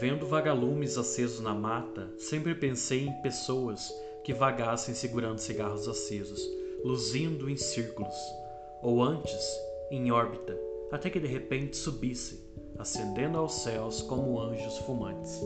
Vendo vagalumes acesos na mata, sempre pensei em pessoas que vagassem segurando cigarros acesos, luzindo em círculos, ou antes, em órbita, até que de repente subisse, ascendendo aos céus como anjos fumantes.